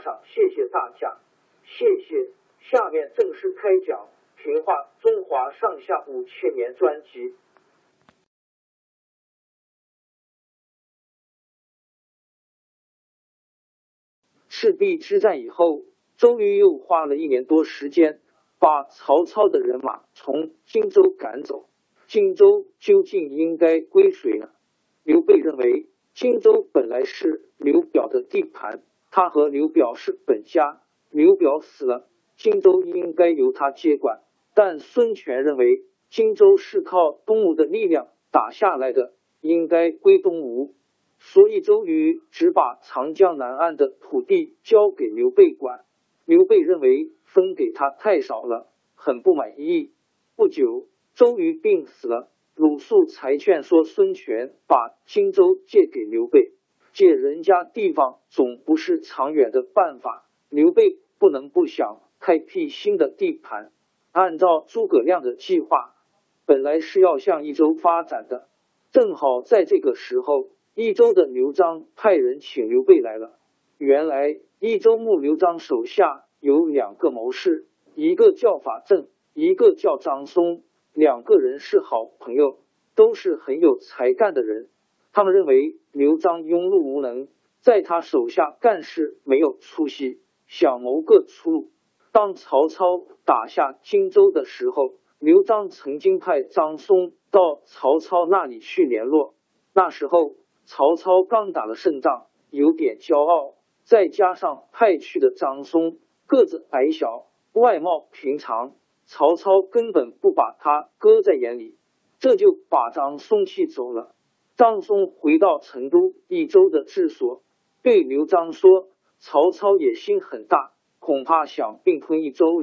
赏，谢谢大家，谢谢。下面正式开讲《评话中华上下五千年》专辑。赤壁之战以后，周瑜又花了一年多时间，把曹操的人马从荆州赶走。荆州究竟应该归谁呢？刘备认为，荆州本来是刘表的地盘。他和刘表是本家，刘表死了，荆州应该由他接管。但孙权认为荆州是靠东吴的力量打下来的，应该归东吴。所以周瑜只把长江南岸的土地交给刘备管。刘备认为分给他太少了，很不满意。不久，周瑜病死了，鲁肃才劝说孙权把荆州借给刘备。借人家地方总不是长远的办法。刘备不能不想开辟新的地盘。按照诸葛亮的计划，本来是要向益州发展的。正好在这个时候，益州的刘璋派人请刘备来了。原来益州牧刘璋手下有两个谋士，一个叫法正，一个叫张松。两个人是好朋友，都是很有才干的人。他们认为刘璋庸碌无能，在他手下干事没有出息，想谋个出路。当曹操打下荆州的时候，刘璋曾经派张松到曹操那里去联络。那时候曹操刚打了胜仗，有点骄傲，再加上派去的张松个子矮小，外貌平常，曹操根本不把他搁在眼里，这就把张松气走了。张松回到成都益州的治所，对刘璋说：“曹操野心很大，恐怕想并吞益州。”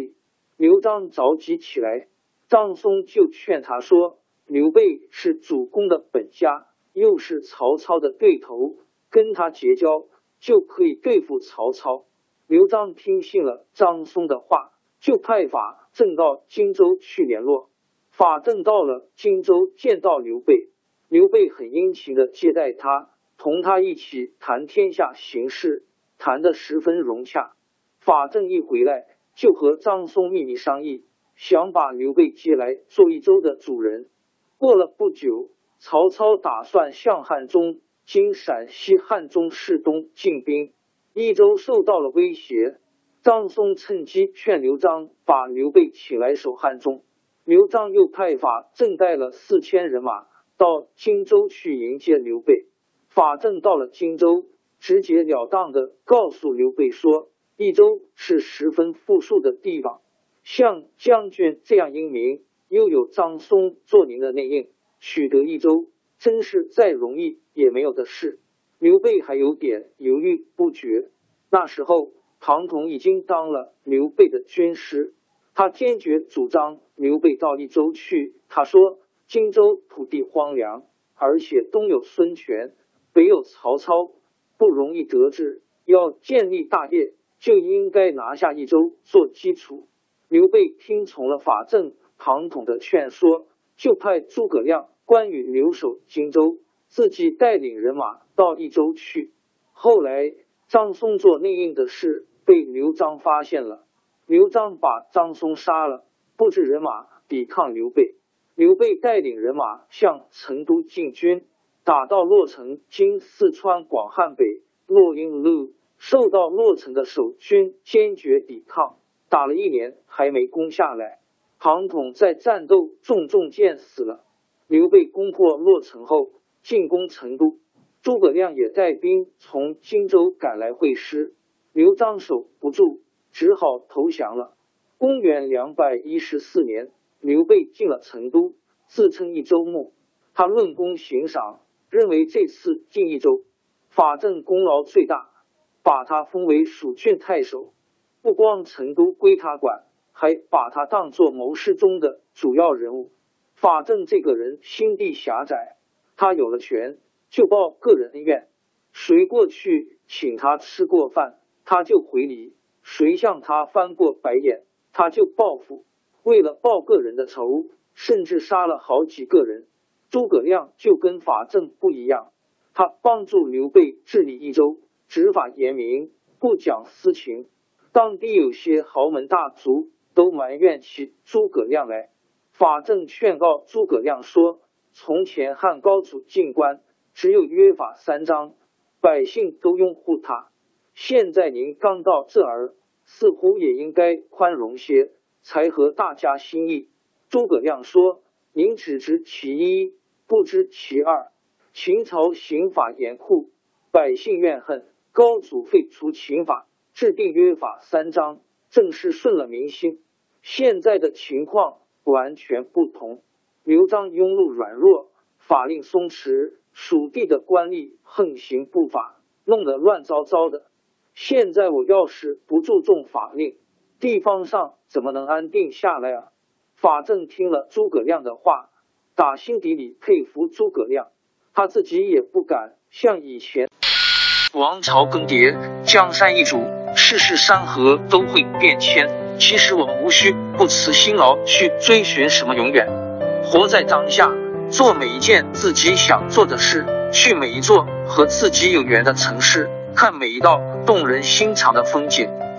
刘璋着急起来，张松就劝他说：“刘备是主公的本家，又是曹操的对头，跟他结交就可以对付曹操。”刘璋听信了张松的话，就派法正到荆州去联络。法正到了荆州，见到刘备。刘备很殷勤的接待他，同他一起谈天下形势，谈得十分融洽。法正一回来，就和张松秘密商议，想把刘备接来做益州的主人。过了不久，曹操打算向汉中（今陕西汉中市东）进兵，益州受到了威胁。张松趁机劝刘璋把刘备请来守汉中。刘璋又派法正带了四千人马。到荆州去迎接刘备，法正到了荆州，直截了当的告诉刘备说：“益州是十分富庶的地方，像将军这样英明，又有张松做您的内应，取得益州真是再容易也没有的事。”刘备还有点犹豫不决。那时候，庞统已经当了刘备的军师，他坚决主张刘备到益州去。他说。荆州土地荒凉，而且东有孙权，北有曹操，不容易得志。要建立大业，就应该拿下益州做基础。刘备听从了法正、庞统的劝说，就派诸葛亮、关羽留守荆州，自己带领人马到益州去。后来张松做内应的事被刘璋发现了，刘璋把张松杀了，布置人马抵抗刘备。刘备带领人马向成都进军，打到洛城（今四川广汉北洛阴路），受到洛城的守军坚决抵抗。打了一年还没攻下来，庞统在战斗中中箭死了。刘备攻破洛城后进攻成都，诸葛亮也带兵从荆州赶来会师，刘璋守不住，只好投降了。公元两百一十四年，刘备进了成都，自称益州牧。他论功行赏，认为这次进益州，法正功劳最大，把他封为蜀郡太守。不光成都归他管，还把他当作谋士中的主要人物。法正这个人心地狭窄，他有了权就报个人恩怨，谁过去请他吃过饭，他就回礼；谁向他翻过白眼，他就报复。为了报个人的仇，甚至杀了好几个人。诸葛亮就跟法正不一样，他帮助刘备治理益州，执法严明，不讲私情。当地有些豪门大族都埋怨起诸葛亮来。法正劝告诸葛亮说：“从前汉高祖进关只有约法三章，百姓都拥护他。现在您刚到这儿，似乎也应该宽容些，才合大家心意。”诸葛亮说：“您只知其一，不知其二。秦朝刑法严酷，百姓怨恨，高祖废除秦法。”制定约法三章，正是顺了民心。现在的情况完全不同。刘璋庸碌软弱，法令松弛，蜀地的官吏横行不法，弄得乱糟糟的。现在我要是不注重法令，地方上怎么能安定下来啊？法正听了诸葛亮的话，打心底里佩服诸葛亮，他自己也不敢像以前。王朝更迭，江山易主。世事山河都会变迁，其实我们无需不辞辛劳去追寻什么永远，活在当下，做每一件自己想做的事，去每一座和自己有缘的城市，看每一道动人心肠的风景，